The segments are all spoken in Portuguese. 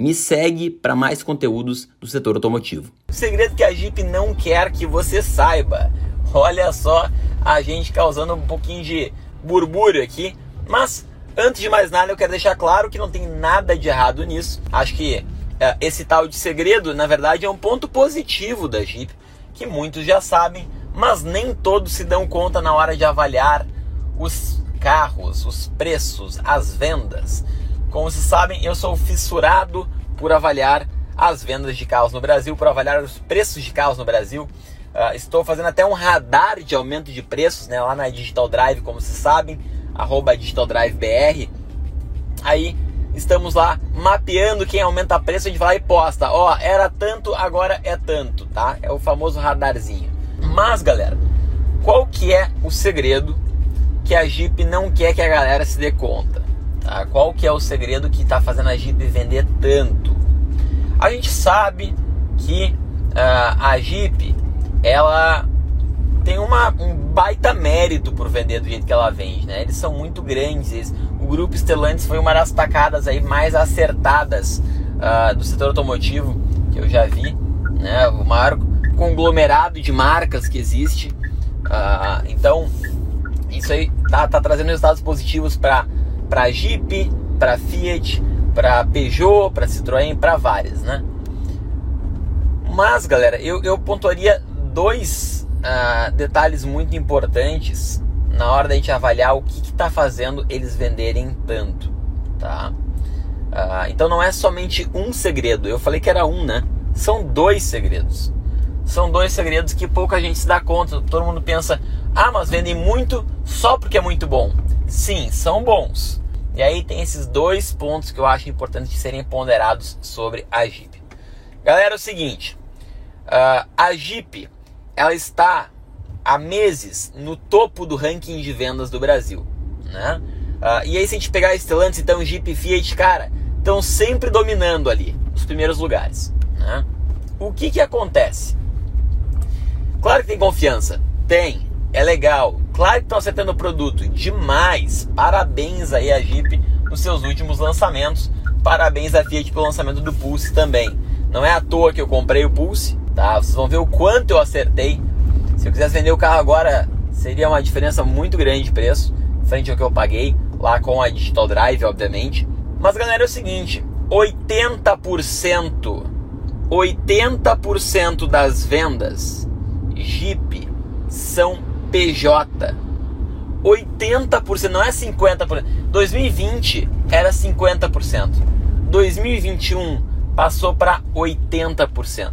Me segue para mais conteúdos do setor automotivo. O segredo que a Jeep não quer que você saiba. Olha só, a gente causando um pouquinho de burbúrio aqui, mas antes de mais nada, eu quero deixar claro que não tem nada de errado nisso. Acho que é, esse tal de segredo, na verdade, é um ponto positivo da Jeep, que muitos já sabem, mas nem todos se dão conta na hora de avaliar os carros, os preços, as vendas. Como vocês sabem, eu sou fissurado por avaliar as vendas de carros no Brasil, por avaliar os preços de carros no Brasil. Uh, estou fazendo até um radar de aumento de preços né, lá na Digital Drive, como vocês sabem, arroba Digital Drive BR. Aí estamos lá mapeando quem aumenta preço, a gente vai lá e posta, ó, era tanto, agora é tanto, tá? É o famoso radarzinho. Mas, galera, qual que é o segredo que a Jeep não quer que a galera se dê conta? Tá? Qual que é o segredo que está fazendo a Jeep vender tanto? A gente sabe que uh, a Jeep ela tem uma, um baita mérito por vender do jeito que ela vende, né? Eles são muito grandes. Eles, o grupo Stellantis foi uma das tacadas aí mais acertadas uh, do setor automotivo que eu já vi, né? O maior conglomerado de marcas que existe. Uh, então, isso aí tá, tá trazendo resultados positivos para para Jeep, para Fiat, para Peugeot, para Citroën, para várias, né? Mas, galera, eu, eu pontuaria dois uh, detalhes muito importantes na hora da gente avaliar o que está fazendo eles venderem tanto, tá? Uh, então não é somente um segredo. Eu falei que era um, né? São dois segredos. São dois segredos que pouca gente se dá conta. Todo mundo pensa, ah, mas vendem muito só porque é muito bom. Sim, são bons. E aí tem esses dois pontos que eu acho importantes de serem ponderados sobre a Jeep. Galera, é o seguinte, uh, a Jeep ela está há meses no topo do ranking de vendas do Brasil, né? Uh, e aí se a gente pegar Stellantis, então Jeep Fiat, cara, estão sempre dominando ali os primeiros lugares, né? O que que acontece? Claro que tem confiança, tem, é legal. Claro que estão acertando o produto demais. Parabéns aí a Jeep nos seus últimos lançamentos. Parabéns a Fiat pelo lançamento do Pulse também. Não é à toa que eu comprei o Pulse, tá? Vocês vão ver o quanto eu acertei. Se eu quisesse vender o carro agora, seria uma diferença muito grande de preço, frente ao que eu paguei lá com a Digital Drive, obviamente. Mas galera, é o seguinte, 80% 80% das vendas Jeep são PJ. 80%, não é 50%. 2020 era 50%. 2021 passou para 80%.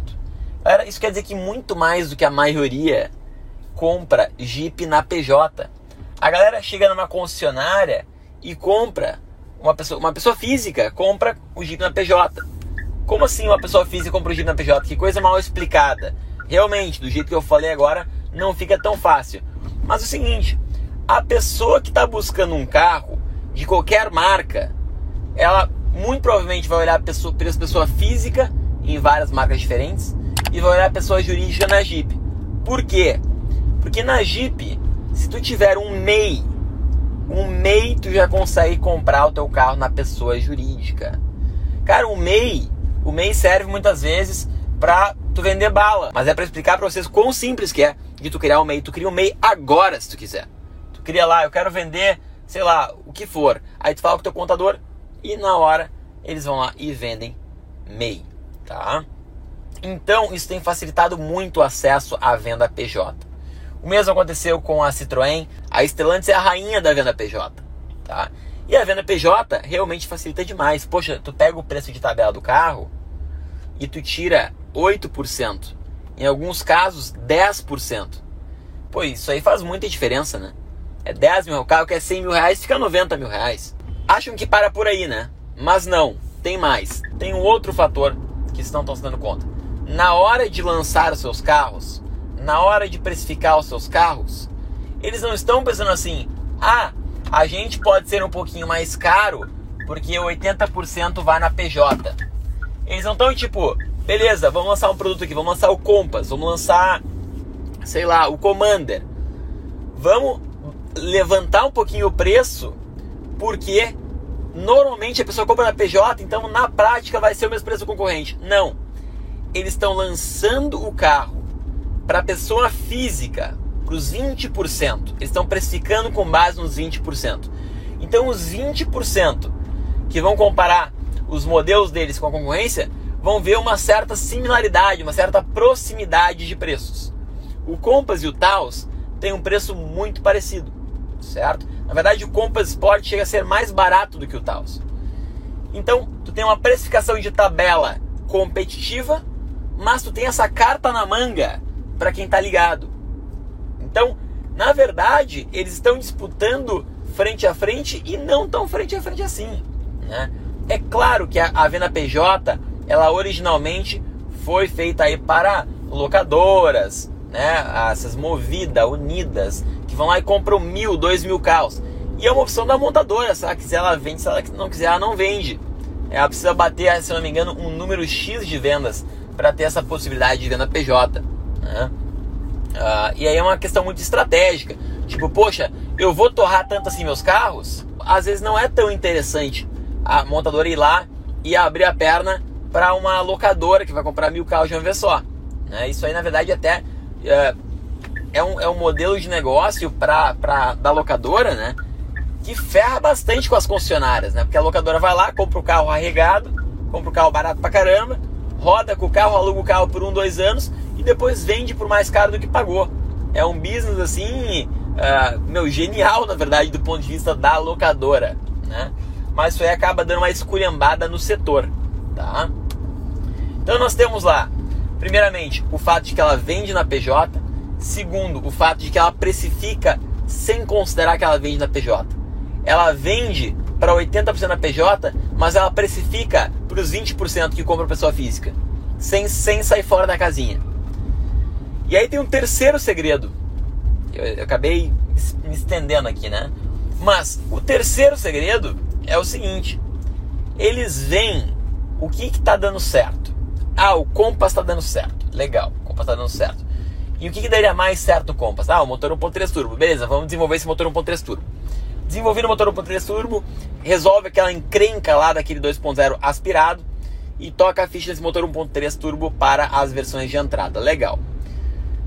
Era, isso quer dizer que muito mais do que a maioria compra Jeep na PJ. A galera chega numa concessionária e compra uma pessoa, uma pessoa física compra o Jeep na PJ. Como assim uma pessoa física compra o Jeep na PJ? Que coisa mal explicada. Realmente, do jeito que eu falei agora, não fica tão fácil. Mas é o seguinte, a pessoa que está buscando um carro de qualquer marca, ela muito provavelmente vai olhar a pessoa, pessoa física em várias marcas diferentes e vai olhar a pessoa jurídica na Jeep. Por quê? Porque na Jeep, se tu tiver um MEI, um MEI tu já consegue comprar o teu carro na pessoa jurídica. Cara, o MEI, o MEI serve muitas vezes para tu vender bala, mas é para explicar para vocês quão simples que é de tu criar um MEI. Tu cria um MEI agora, se tu quiser. Tu cria lá, eu quero vender, sei lá, o que for. Aí tu fala com teu contador e na hora eles vão lá e vendem MEI, tá? Então, isso tem facilitado muito o acesso à venda PJ. O mesmo aconteceu com a Citroën. A Stellantis é a rainha da venda PJ, tá? E a venda PJ realmente facilita demais. Poxa, tu pega o preço de tabela do carro e tu tira 8% em alguns casos 10%. Pô, isso aí faz muita diferença, né? É 10 mil, o carro que é 100 mil reais fica 90 mil reais. Acham que para por aí, né? Mas não, tem mais. Tem um outro fator que estão estão se dando conta. na hora de lançar os seus carros, na hora de precificar os seus carros, eles não estão pensando assim: ah, a gente pode ser um pouquinho mais caro porque 80% vai na PJ. Eles não estão tipo, beleza, vamos lançar um produto aqui, vamos lançar o Compass, vamos lançar, sei lá, o Commander. Vamos levantar um pouquinho o preço porque normalmente a pessoa compra na PJ, então na prática vai ser o mesmo preço do concorrente. Não. Eles estão lançando o carro para a pessoa física, para os 20%. Eles estão precificando com base nos 20%. Então os 20% que vão comparar os modelos deles com a concorrência vão ver uma certa similaridade, uma certa proximidade de preços. O Compass e o Taos têm um preço muito parecido, certo? Na verdade, o Compass Sport chega a ser mais barato do que o Taos. Então, tu tem uma precificação de tabela competitiva, mas tu tem essa carta na manga para quem está ligado. Então, na verdade, eles estão disputando frente a frente e não tão frente a frente assim. Né? É claro que a, a venda PJ, ela originalmente foi feita aí para locadoras, né? Essas movidas, unidas, que vão lá e compram mil, dois mil carros. E é uma opção da montadora, se ela quiser ela vende, se ela não quiser ela não vende. Ela precisa bater, se não me engano, um número X de vendas para ter essa possibilidade de venda PJ. Né? Uh, e aí é uma questão muito estratégica. Tipo, poxa, eu vou torrar tanto assim meus carros? Às vezes não é tão interessante a montadora ir lá e abrir a perna para uma locadora que vai comprar mil carros de uma vez só. Né? Isso aí, na verdade, até é, é, um, é um modelo de negócio para da locadora, né? Que ferra bastante com as concessionárias, né? Porque a locadora vai lá, compra o carro arregado, compra o carro barato pra caramba, roda com o carro, aluga o carro por um, dois anos e depois vende por mais caro do que pagou. É um business assim, uh, meu, genial na verdade do ponto de vista da locadora, né? Mas isso aí acaba dando uma esculhambada no setor, tá? Então nós temos lá, primeiramente, o fato de que ela vende na PJ, segundo, o fato de que ela precifica sem considerar que ela vende na PJ. Ela vende para 80% na PJ, mas ela precifica para os 20% que compra a pessoa física, sem, sem sair fora da casinha. E aí tem um terceiro segredo. Eu, eu acabei me estendendo aqui, né? Mas o terceiro segredo é o seguinte: eles veem o que está dando certo. Ah, o Compass está dando certo. Legal, o Compass está dando certo. E o que, que daria mais certo o Compass? Ah, o motor 1.3 turbo. Beleza, vamos desenvolver esse motor 1.3 turbo. Desenvolvendo o motor 1.3 turbo, resolve aquela encrenca lá daquele 2.0 aspirado e toca a ficha desse motor 1.3 turbo para as versões de entrada. Legal.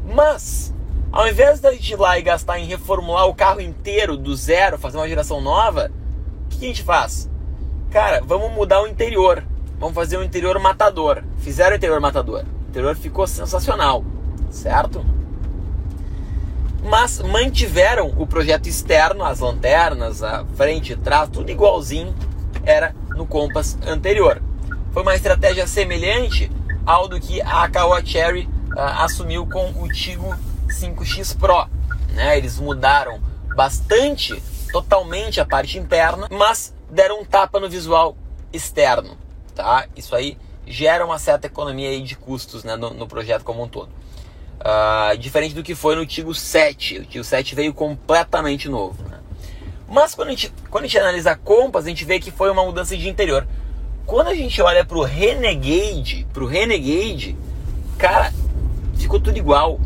Mas, ao invés da gente ir lá e gastar em reformular o carro inteiro do zero, fazer uma geração nova, o que a gente faz? Cara, vamos mudar o interior. Vamos fazer um interior matador. Fizeram o interior matador. O interior ficou sensacional, certo? Mas mantiveram o projeto externo, as lanternas, a frente e trás, tudo igualzinho era no Compass anterior. Foi uma estratégia semelhante ao do que a Kawa Cherry uh, assumiu com o Tigo 5X Pro. Né? Eles mudaram bastante, totalmente a parte interna, mas deram um tapa no visual externo. Tá? Isso aí gera uma certa economia aí de custos né, no, no projeto como um todo. Uh, diferente do que foi no Tigo 7. O Tigo 7 veio completamente novo. Né? Mas quando a, gente, quando a gente analisa a Compass, a gente vê que foi uma mudança de interior. Quando a gente olha para o Renegade, para o Renegade, cara, ficou tudo igual.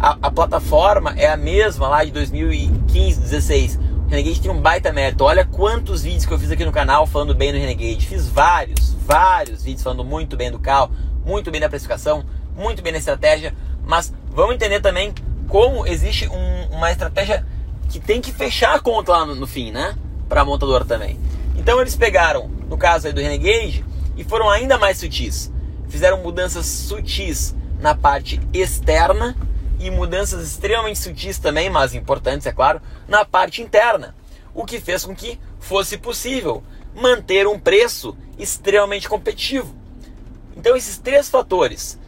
A, a, plataforma é a mesma lá de 2015, 16. Renegade tem um baita mérito. Olha quantos vídeos que eu fiz aqui no canal falando bem do Renegade. Fiz vários, vários vídeos falando muito bem do carro, muito bem da precificação, muito bem da estratégia. Mas vamos entender também como existe um, uma estratégia que tem que fechar a conta lá no, no fim, né? Para a montadora também. Então eles pegaram, no caso aí do Renegade, e foram ainda mais sutis. Fizeram mudanças sutis na parte externa e mudanças extremamente sutis também, mas importantes, é claro, na parte interna. O que fez com que fosse possível manter um preço extremamente competitivo. Então, esses três fatores,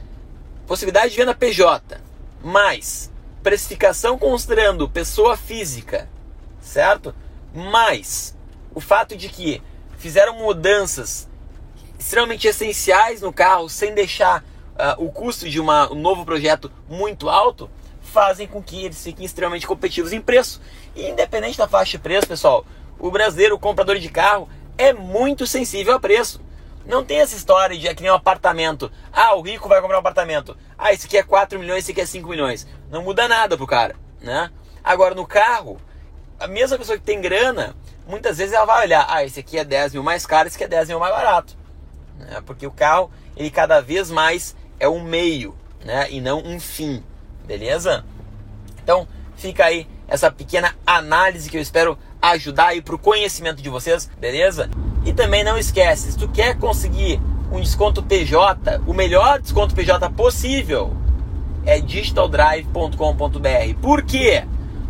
possibilidade de venda PJ, mais precificação considerando pessoa física, certo? Mais o fato de que fizeram mudanças extremamente essenciais no carro sem deixar uh, o custo de uma, um novo projeto muito alto, fazem com que eles fiquem extremamente competitivos em preço. E independente da faixa de preço, pessoal, o brasileiro, o comprador de carro, é muito sensível a preço. Não tem essa história de é que nem um apartamento. Ah, o rico vai comprar um apartamento. Ah, esse aqui é 4 milhões, esse aqui é 5 milhões. Não muda nada pro cara, né? Agora, no carro, a mesma pessoa que tem grana, muitas vezes ela vai olhar, ah, esse aqui é 10 mil mais caro, esse aqui é 10 mil mais barato. Né? Porque o carro, ele cada vez mais é um meio, né? E não um fim, beleza? Então, fica aí essa pequena análise que eu espero ajudar aí pro conhecimento de vocês, beleza? E também não esquece, se tu quer conseguir um desconto PJ, o melhor desconto PJ possível é digitaldrive.com.br. Por quê?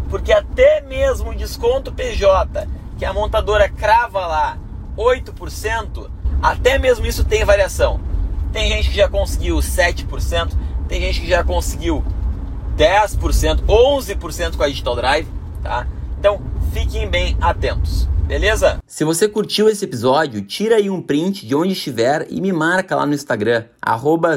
Porque até mesmo o desconto PJ, que a montadora crava lá 8%, até mesmo isso tem variação. Tem gente que já conseguiu 7%, tem gente que já conseguiu 10%, 11% com a Digital Drive, tá? Então, fiquem bem atentos. Beleza? Se você curtiu esse episódio, tira aí um print de onde estiver e me marca lá no Instagram,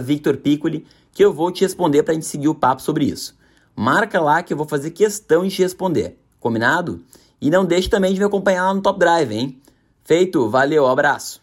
@victorpiccoli, que eu vou te responder para a gente seguir o papo sobre isso. Marca lá que eu vou fazer questão de te responder. Combinado? E não deixe também de me acompanhar lá no Top Drive, hein? Feito, valeu, abraço.